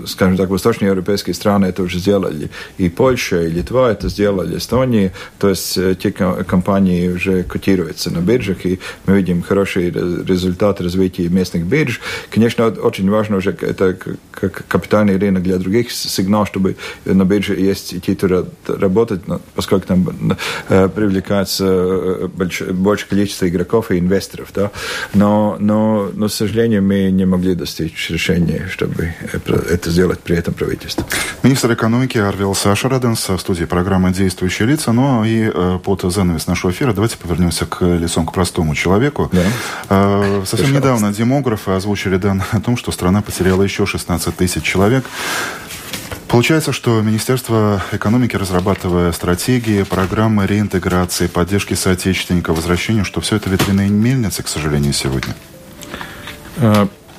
Speaker 2: скажем так, восточноевропейские страны это уже сделали. И Польша, и Литва это сделали, Эстония. То есть те компании уже котируются на биржах, и мы видим хороший результат развития местных бирж. Конечно, очень важно уже это как капитальный рынок для других сигнал, чтобы на бирже есть идти туда работать, поскольку там привлекается большее количество игроков и инвесторов. Да? Но, но, но, к сожалению, мы не могли достичь решения, чтобы чтобы это сделать при этом правительство.
Speaker 1: Министр экономики Арвил Сашараденс в студии программы «Действующие лица». Ну и э, под занавес нашего эфира давайте повернемся к лицом к простому человеку. Да. Э, совсем Пожалуйста. недавно демографы озвучили данные о том, что страна потеряла еще 16 тысяч человек. Получается, что Министерство экономики, разрабатывая стратегии, программы реинтеграции, поддержки соотечественников, возвращения, что все это ветряные мельницы, к сожалению, сегодня?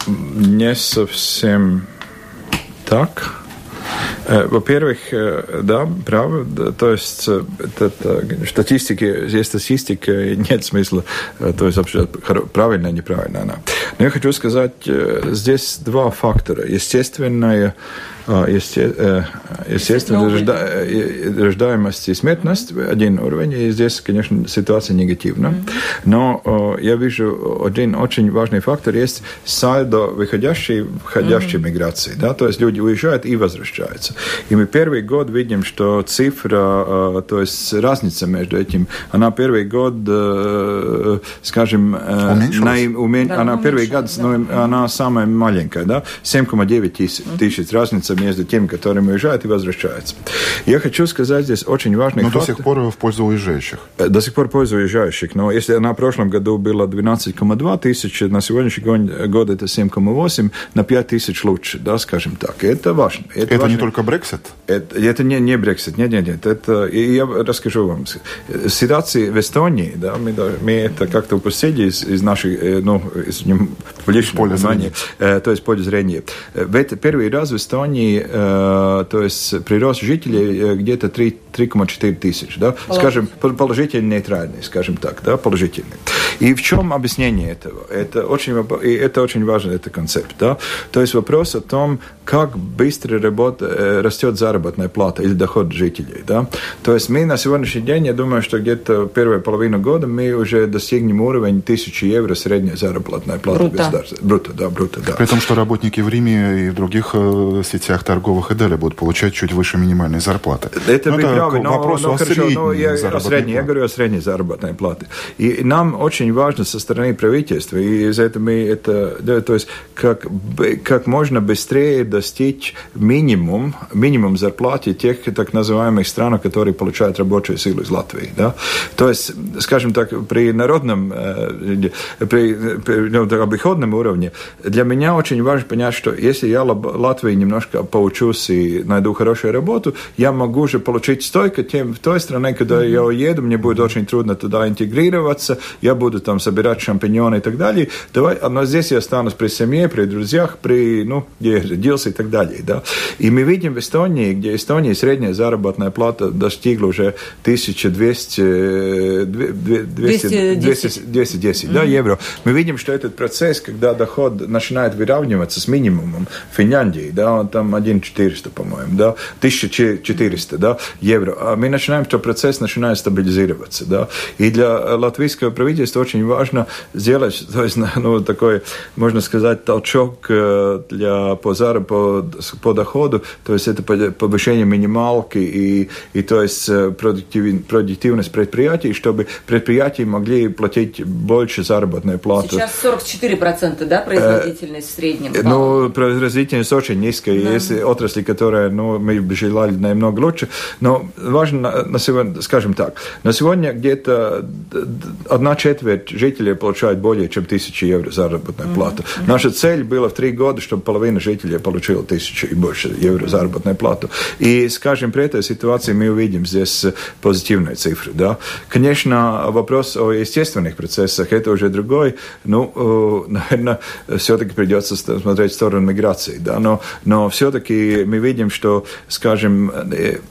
Speaker 2: Э, не совсем так. Э, во-первых, э, да, право, то есть это, это, статистики, есть статистика, нет смысла, то есть вообще правильно, неправильно она. Но я хочу сказать, здесь два фактора. Естественное Есте, естественно, рожда, рождаемость и смертность один уровень, и здесь, конечно, ситуация негативна. Но я вижу один очень важный фактор, есть сальдо выходящей, входящей миграции, да, то есть люди уезжают и возвращаются. И мы первый год видим, что цифра, то есть разница между этим, она первый год, скажем, на, умен... да, она первый год, да. она самая маленькая, да, 7,9 тысяч, тысяч разница разница между теми, которые уезжают и возвращаются. Я хочу сказать здесь очень важный
Speaker 1: Но
Speaker 2: факт.
Speaker 1: до сих пор в пользу уезжающих.
Speaker 2: Э, до сих пор в пользу уезжающих. Но если на прошлом году было 12,2 тысячи, на сегодняшний год это 7,8, на 5 тысяч лучше, да, скажем так. Это важно.
Speaker 1: Это, это важно. не только Brexit?
Speaker 2: Это, это не, не Brexit, нет, нет, нет. Это, я расскажу вам. Ситуация в Эстонии, да, мы, мы это как-то упустили из, из нашей, э, ну, из публичного внимания, э, то есть поле зрения. В это первый раз в Эстонии Германии, э, то есть прирост жителей э, где-то 3,4 тысяч, да, скажем, положительный, нейтральный, скажем так, да, положительный. И в чем объяснение этого? Это очень, и это очень важный это концепт, да, то есть вопрос о том, как быстро работа, э, растет заработная плата или доход жителей, да, то есть мы на сегодняшний день, я думаю, что где-то первую половину года мы уже достигнем уровень 1000 евро средняя заработная плата
Speaker 3: бруто. государства.
Speaker 2: Бруто, да, бруто, да.
Speaker 1: При том, что работники в Риме и в других э, сетях торговых и далее будут получать чуть выше минимальной зарплаты.
Speaker 2: Это ну, вы правы, но, вопрос но, о хорошо, но я, о средней, я говорю о средней заработной плате. И нам очень важно со стороны правительства, и из этого мы это, да, то есть как, как можно быстрее достичь минимум, минимум зарплаты тех так называемых стран, которые получают рабочую силу из Латвии. Да? То есть, скажем так, при народном, э, при, при ну, обиходном уровне, для меня очень важно понять, что если я Латвии немножко поучусь и найду хорошую работу, я могу уже получить столько тем в той стране, куда mm-hmm. я уеду, мне будет очень трудно туда интегрироваться, я буду там собирать шампиньоны и так далее. Давай, но здесь я останусь при семье, при друзьях, при, ну, где я родился и так далее, да. И мы видим в Эстонии, где Эстонии средняя заработная плата достигла уже 1200, 200, 200, 210 mm-hmm. да, евро. Мы видим, что этот процесс, когда доход начинает выравниваться с минимумом в Финляндии, да, он там 1400, по-моему, да, 1400, да, евро. А мы начинаем, что процесс начинает стабилизироваться, да. И для латвийского правительства очень важно сделать, то есть, ну, такой, можно сказать, толчок э, для по, по, по доходу, то есть это повышение минималки и, и то есть э, продуктив, продуктивность предприятий, чтобы предприятия могли платить больше заработной платы.
Speaker 3: Сейчас 44%, да, производительность в среднем?
Speaker 2: Ну, производительность очень низкая. Да. Отрасли, которые, ну, мы бы желали намного лучше, но важно на сегодня, скажем так, на сегодня где-то одна четверть жителей получают более чем тысячу евро заработную mm-hmm. плату. Наша цель была в три года, чтобы половина жителей получила тысячу и больше евро заработную плату. И, скажем, при этой ситуации мы увидим здесь позитивные цифры. Да? Конечно, вопрос о естественных процессах это уже другой. Ну, наверное, все-таки придется смотреть в сторону миграции. Да? Но, но все-таки мы видим, что, скажем,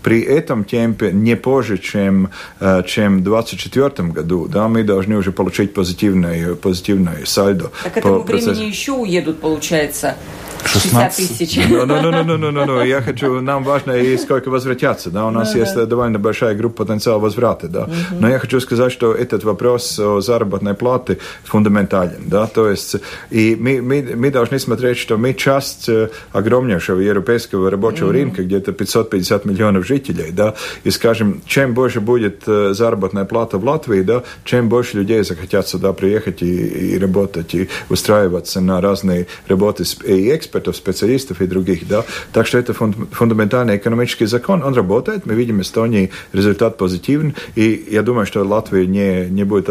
Speaker 2: при этом темпе не позже, чем, э, чем в 2024 году, да, мы должны уже получить позитивное, позитивное сальдо.
Speaker 3: Так к этому времени еще уедут, получается, 60 тысяч.
Speaker 2: Ну, ну, ну, ну, ну, ну, ну, я хочу, нам важно и сколько возвратятся, да, у нас есть довольно большая группа потенциала возврата, да, но я хочу сказать, что этот вопрос о заработной платы фундаментален, да, то есть и мы, мы, мы должны смотреть, что мы часть э, огромнейшего европейского рабочего рынка, где-то 550 миллионов жителей, да, и скажем, чем больше будет э, заработная плата в Латвии, да, чем больше людей захотят сюда приехать и, и работать, и устраиваться на разные работы и экспорт, экспертов, специалистов и других. Да? Так что это фундаментальный экономический закон, он работает. Мы видим в Эстонии результат позитивный. И я думаю, что Латвия не, не будет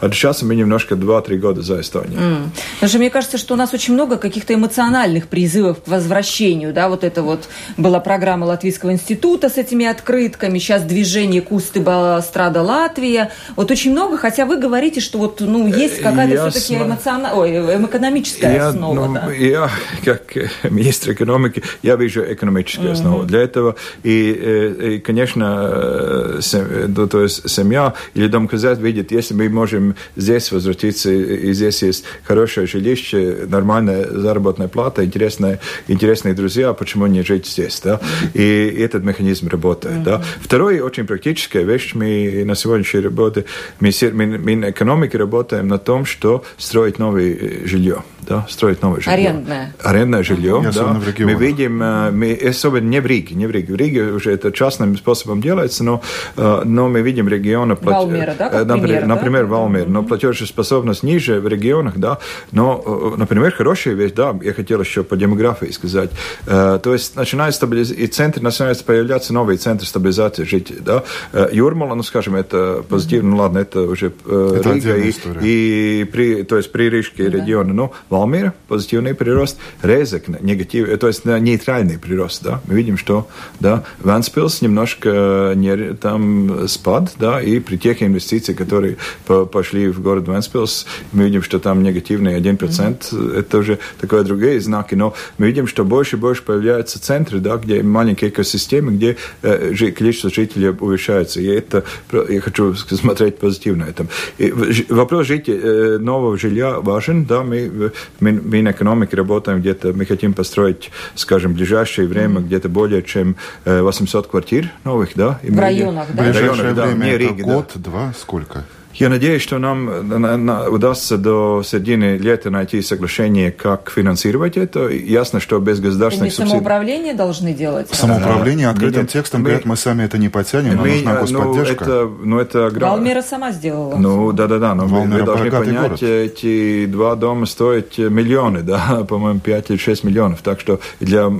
Speaker 2: отличаться. Мы немножко 2-3 года за Эстонией. Mm.
Speaker 3: Потому что мне кажется, что у нас очень много каких-то эмоциональных призывов к возвращению. Да? Вот это вот была программа Латвийского института с этими открытками. Сейчас движение Кусты Страда Латвия. Вот очень много, хотя вы говорите, что вот, ну, есть какая-то все-таки эмоциональная, ой, экономическая
Speaker 2: я,
Speaker 3: основа.
Speaker 2: Ну,
Speaker 3: да?
Speaker 2: я, как министр экономики, я вижу экономическую основу. Mm-hmm. Для этого и, и конечно, сем, то есть семья или домохозяйство видит, если мы можем здесь возвратиться, и здесь есть хорошее жилище, нормальная заработная плата, интересные, интересные друзья, почему не жить здесь, да? И этот механизм работает, mm-hmm. да. Второй очень практическая вещь, мы на сегодняшней работе, мы, мы, мы на экономике работаем на том, что строить новое жилье да, строить новое жилье.
Speaker 3: Арендное.
Speaker 2: Арендное жилье, да. Мы видим, э, мы, особенно не в Риге, не в Риге. В Риге уже это частным способом делается, но, э, но мы видим регионы...
Speaker 3: Плат... Валмера, да,
Speaker 2: как например, пример, например да? Валмер, но платежеспособность ниже в регионах, да, но, э, например, хорошая вещь, да, я хотел еще по демографии сказать, то есть начинает стабилиз... и центр начинает появляться новые центры стабилизации жителей, да. Юрмала, ну, скажем, это позитивно, ну, ладно, это уже это Рига и, и при, то есть при Рижские да. регионы, ну, Valmiera позитивный прирост, Резекне негативный, то есть нейтральный прирост, да, мы видим, что, да, Ванспилс немножко не, там спад, да, и при тех инвестициях, которые по, пошли в город Ванспилс, мы видим, что там негативный 1%, mm-hmm. это уже такое другие знаки, но мы видим, что больше и больше появляются центры, да, где маленькие экосистемы, где э, количество жителей увеличивается, и это, я хочу смотреть позитивно этом. И вопрос жителей, э, нового жилья важен, да, мы, Минэкономики работаем где-то, мы хотим построить, скажем, в ближайшее время где-то более чем 800 квартир новых, да?
Speaker 3: И в районах, да? В
Speaker 1: ближайшее время да, это Риги, год, да. два, сколько?
Speaker 2: Я надеюсь, что нам на, на, удастся до середины лета найти соглашение, как финансировать это. Ясно, что без государственных
Speaker 3: субсидий... самоуправление должны делать?
Speaker 1: Самоуправление открытым Нет, текстом мы, говорят, мы сами это не потянем, мы, нужна господдержка.
Speaker 2: Ну, это, ну, это...
Speaker 3: Валмера сама сделала.
Speaker 2: Ну, да-да-да, но вы, вы должны понять, город. эти два дома стоят миллионы, да, по-моему, 5 или 6 миллионов. Так что для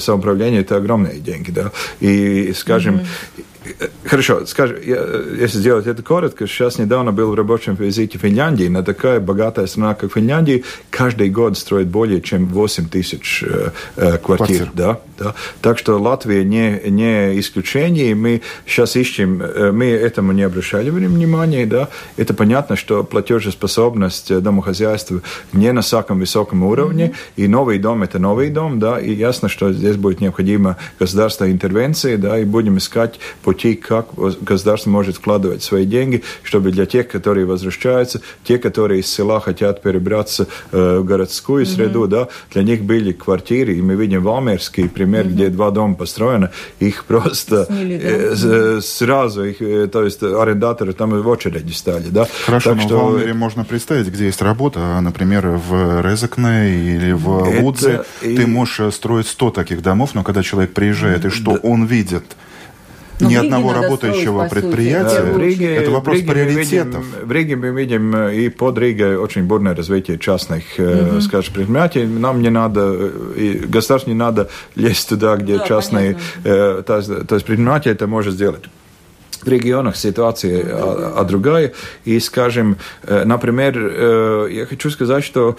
Speaker 2: самоуправления это огромные деньги, да. И, скажем, mm-hmm Хорошо, скажем, если сделать это коротко, сейчас недавно был в рабочем визите в Финляндии, на такая богатая страна, как Финляндия, каждый год строит более чем 8 тысяч э, э, квартир. Да, да. Так что Латвия не, не исключение, мы сейчас ищем, э, мы этому не обращали внимания, да, это понятно, что платежеспособность домохозяйства не на самом высоком уровне, mm-hmm. и новый дом – это новый дом, да, и ясно, что здесь будет необходима государственная интервенция, да, и будем искать по пути, как государство может вкладывать свои деньги, чтобы для тех, которые возвращаются, те, которые из села хотят перебраться э, в городскую mm-hmm. среду, да, для них были квартиры, и мы видим Валмерский пример, mm-hmm. где два дома построены, их просто Снили, да? э, mm-hmm. сразу, их, э, то есть арендаторы там в очереди стали, да.
Speaker 1: Хорошо, так но что... в Валмере можно представить, где есть работа, а, например, в Резекне или в это... Лудзе, и... ты можешь э, строить 100 таких домов, но когда человек приезжает, и что да. он видит? Но ни одного работающего строить, предприятия.
Speaker 2: В Риге, это вопрос в Риге приоритетов. Видим, в Риге мы видим э, и под Ригой очень бурное развитие частных, угу. скажем, предприятий. Нам не надо, э, и государству не надо лезть туда, где да, частные, то, то есть предприятие это может сделать регионах ситуация а, а другая. И, скажем, например, я хочу сказать, что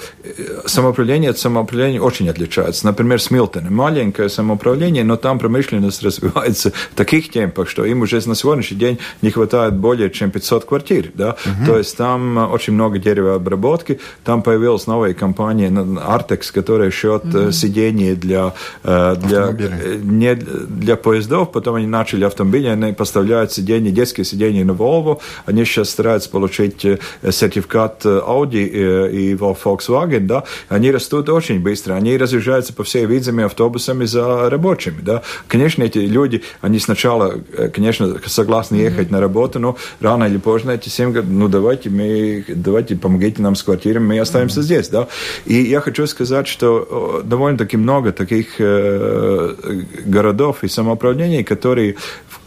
Speaker 2: самоуправление от самоуправления очень отличается. Например, Смилтон. Маленькое самоуправление, но там промышленность развивается в таких темпах, что им уже на сегодняшний день не хватает более чем 500 квартир. Да? Угу. То есть там очень много деревообработки. Там появилась новая компания Artex, которая шьет угу. сиденья для, для, не для поездов. Потом они начали автомобили, они поставляют сиденья сиденья, детские сиденья на Volvo. Они сейчас стараются получить э, сертификат э, Audi э, и Volkswagen, да. Они растут очень быстро. Они разъезжаются по всей видами автобусами за рабочими, да. Конечно, эти люди, они сначала, конечно, согласны ехать mm-hmm. на работу, но рано или поздно эти семь говорят, ну давайте мы, давайте помогите нам с квартирами, мы оставимся mm-hmm. здесь, да. И я хочу сказать, что довольно-таки много таких городов и самоуправлений, которые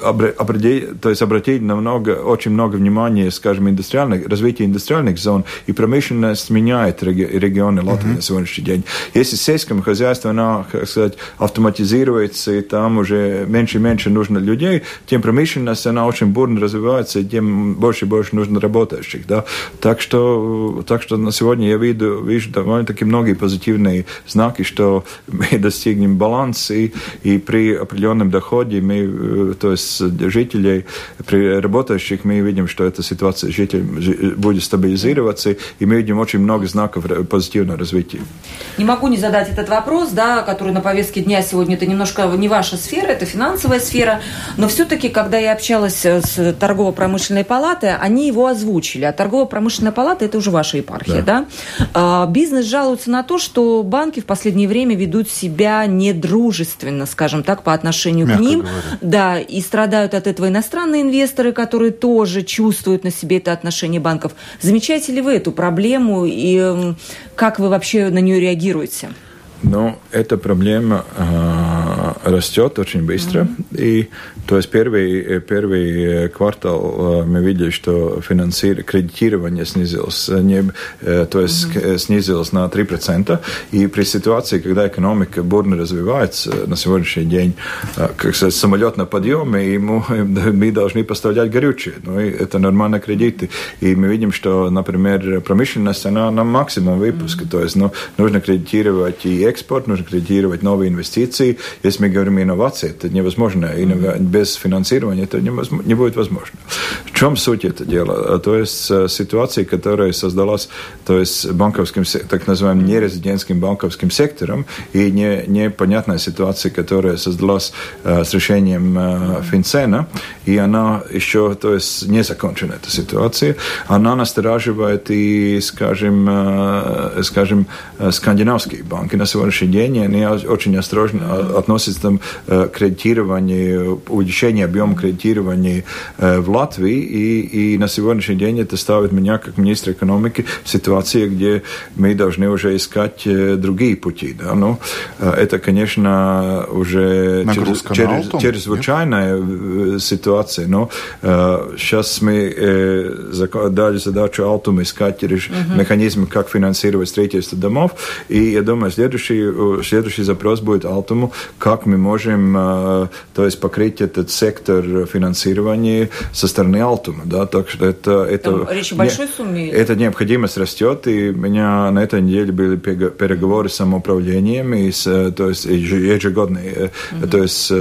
Speaker 2: определить, то есть обратить на много, очень много внимания, скажем, индустриальных, развития индустриальных зон, и промышленность меняет реги, регионы Латвии uh-huh. на сегодняшний день. Если сельское хозяйство, оно, как сказать, автоматизируется, и там уже меньше и меньше нужно людей, тем промышленность, она очень бурно развивается, и тем больше и больше нужно работающих, да. Так что, так что на сегодня я вижу, вижу довольно-таки многие позитивные знаки, что мы достигнем баланса, и, и при определенном доходе мы, э, то есть жителей при работающих мы видим, что эта ситуация жителей будет стабилизироваться, и мы видим очень много знаков позитивного развития.
Speaker 3: Не могу не задать этот вопрос, да, который на повестке дня сегодня, это немножко не ваша сфера, это финансовая сфера, но все-таки, когда я общалась с торгово-промышленной палатой, они его озвучили, а торгово-промышленная палата это уже ваша епархия, да? да? А, бизнес жалуется на то, что банки в последнее время ведут себя недружественно, скажем так, по отношению Мягко к ним, говоря. да, и страдают от этого иностранные инвесторы, которые тоже чувствуют на себе это отношение банков. Замечаете ли вы эту проблему и как вы вообще на нее реагируете?
Speaker 2: Ну, эта проблема э, растет очень быстро. Mm-hmm. И то есть первый, первый квартал э, мы видели, что финансирование, кредитирование снизилось, не, э, то есть mm-hmm. снизилось на 3%. И при ситуации, когда экономика бурно развивается на сегодняшний день, э, как сказать, самолет на подъеме, ему, мы должны поставлять горючее. Ну, и это нормальные кредиты. И мы видим, что, например, промышленность, она на максимум выпуска. Mm-hmm. То есть ну, нужно кредитировать и экспорт, нужно кредитировать новые инвестиции. Если мы говорим инновации, это невозможно. Mm-hmm. Без финансирования это не будет возможно. В чем суть это дела? То есть ситуация, которая создалась то есть банковским, так называемым нерезидентским банковским сектором, и не, непонятная ситуация, которая создалась с решением Финцена, и она еще то есть, не закончена, эта ситуация. Она настораживает и, скажем, скажем, скандинавские банки на сегодняшний день, они очень осторожно относятся там, к кредитированию, увеличению объема кредитирования э, в Латвии, и, и на сегодняшний день это ставит меня, как министра экономики, в ситуации, где мы должны уже искать э, другие пути. Да? Ну, это, конечно, уже через, через, чрезвычайная ситуация, но сейчас мы дали задачу Алтуму искать механизмы, как финансировать строительство домов, и я думаю, следующий следующий, следующий запрос будет Алтуму, как мы можем э, то есть покрыть этот сектор финансирования со стороны Алтума. Да? Так что это, это,
Speaker 3: Там речь о большой не, сумме?
Speaker 2: Эта необходимость растет, и у меня на этой неделе были переговоры с самоуправлением, и с, то есть ежегодные, угу. то есть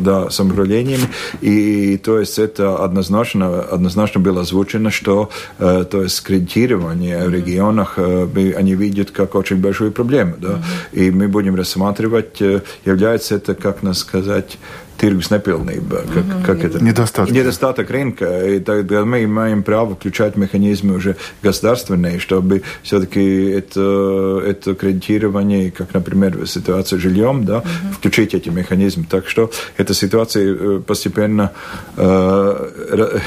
Speaker 2: да, самоуправлением, и то есть это однозначно, однозначно было озвучено, что то есть кредитирование в регионах они видят как очень большую проблемы. Да? Mm-hmm. И мы будем рассматривать, э, является это, как нас сказать, tirgus nepilnība, как, mm -hmm. как это?
Speaker 1: Недостаток.
Speaker 2: Недостаток рынка. И тогда мы имеем право включать механизмы уже государственные, чтобы все-таки это, это кредитирование, как, например, ситуация с жильем, да, mm -hmm. включить эти механизмы. Так что эта ситуация постепенно э,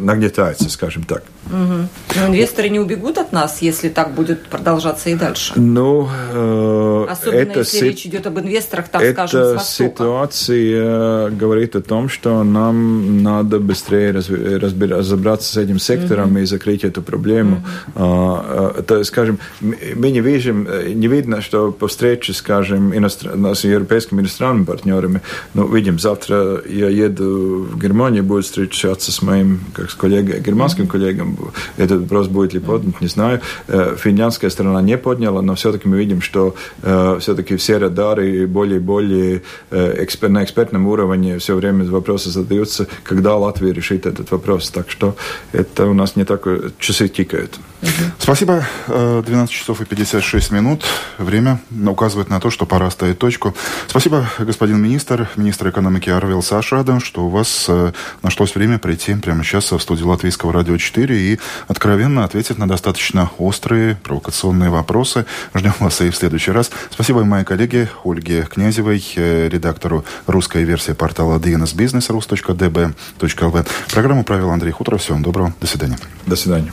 Speaker 2: нагнетается, скажем так.
Speaker 3: Mm -hmm. Но инвесторы не убегут от нас, если так будет продолжаться и дальше?
Speaker 2: Ну,
Speaker 3: э, Особенно это если речь идет об инвесторах, так скажем, с Востока.
Speaker 2: ситуация говорит о том, что нам надо быстрее разбир, разобраться с этим сектором mm-hmm. и закрыть эту проблему. Mm-hmm. Это, скажем, мы не видим, не видно, что по встрече, скажем, иностран, с европейскими иностранными партнерами, ну, видим, завтра я еду в Германию, буду встречаться с моим, как с коллегой, германским коллегом. Этот вопрос будет ли поднят, не знаю. Э, финляндская сторона не подняла, но все-таки мы видим, что э, все-таки все радары более и более э, экспер, на экспертном уровне все время вопросы задаются, когда Латвия решит этот вопрос. Так что это у нас не так часы тикают.
Speaker 1: Спасибо. 12 э, часов и 56 минут. Время указывает на то, что пора ставить точку. Спасибо, господин министр, министр экономики Арвил Сашада, что у вас э, нашлось время прийти прямо сейчас в студию Латвийского радио 4 и откровенно ответить на достаточно острые, провокационные вопросы. Ждем вас и в следующий раз. Спасибо и моей коллеге Ольге Князевой, э, редактору русской версии портала dnsbusiness.rus.db.lv. Программу провел Андрей Хуторов. Всего вам доброго. До свидания.
Speaker 2: До свидания.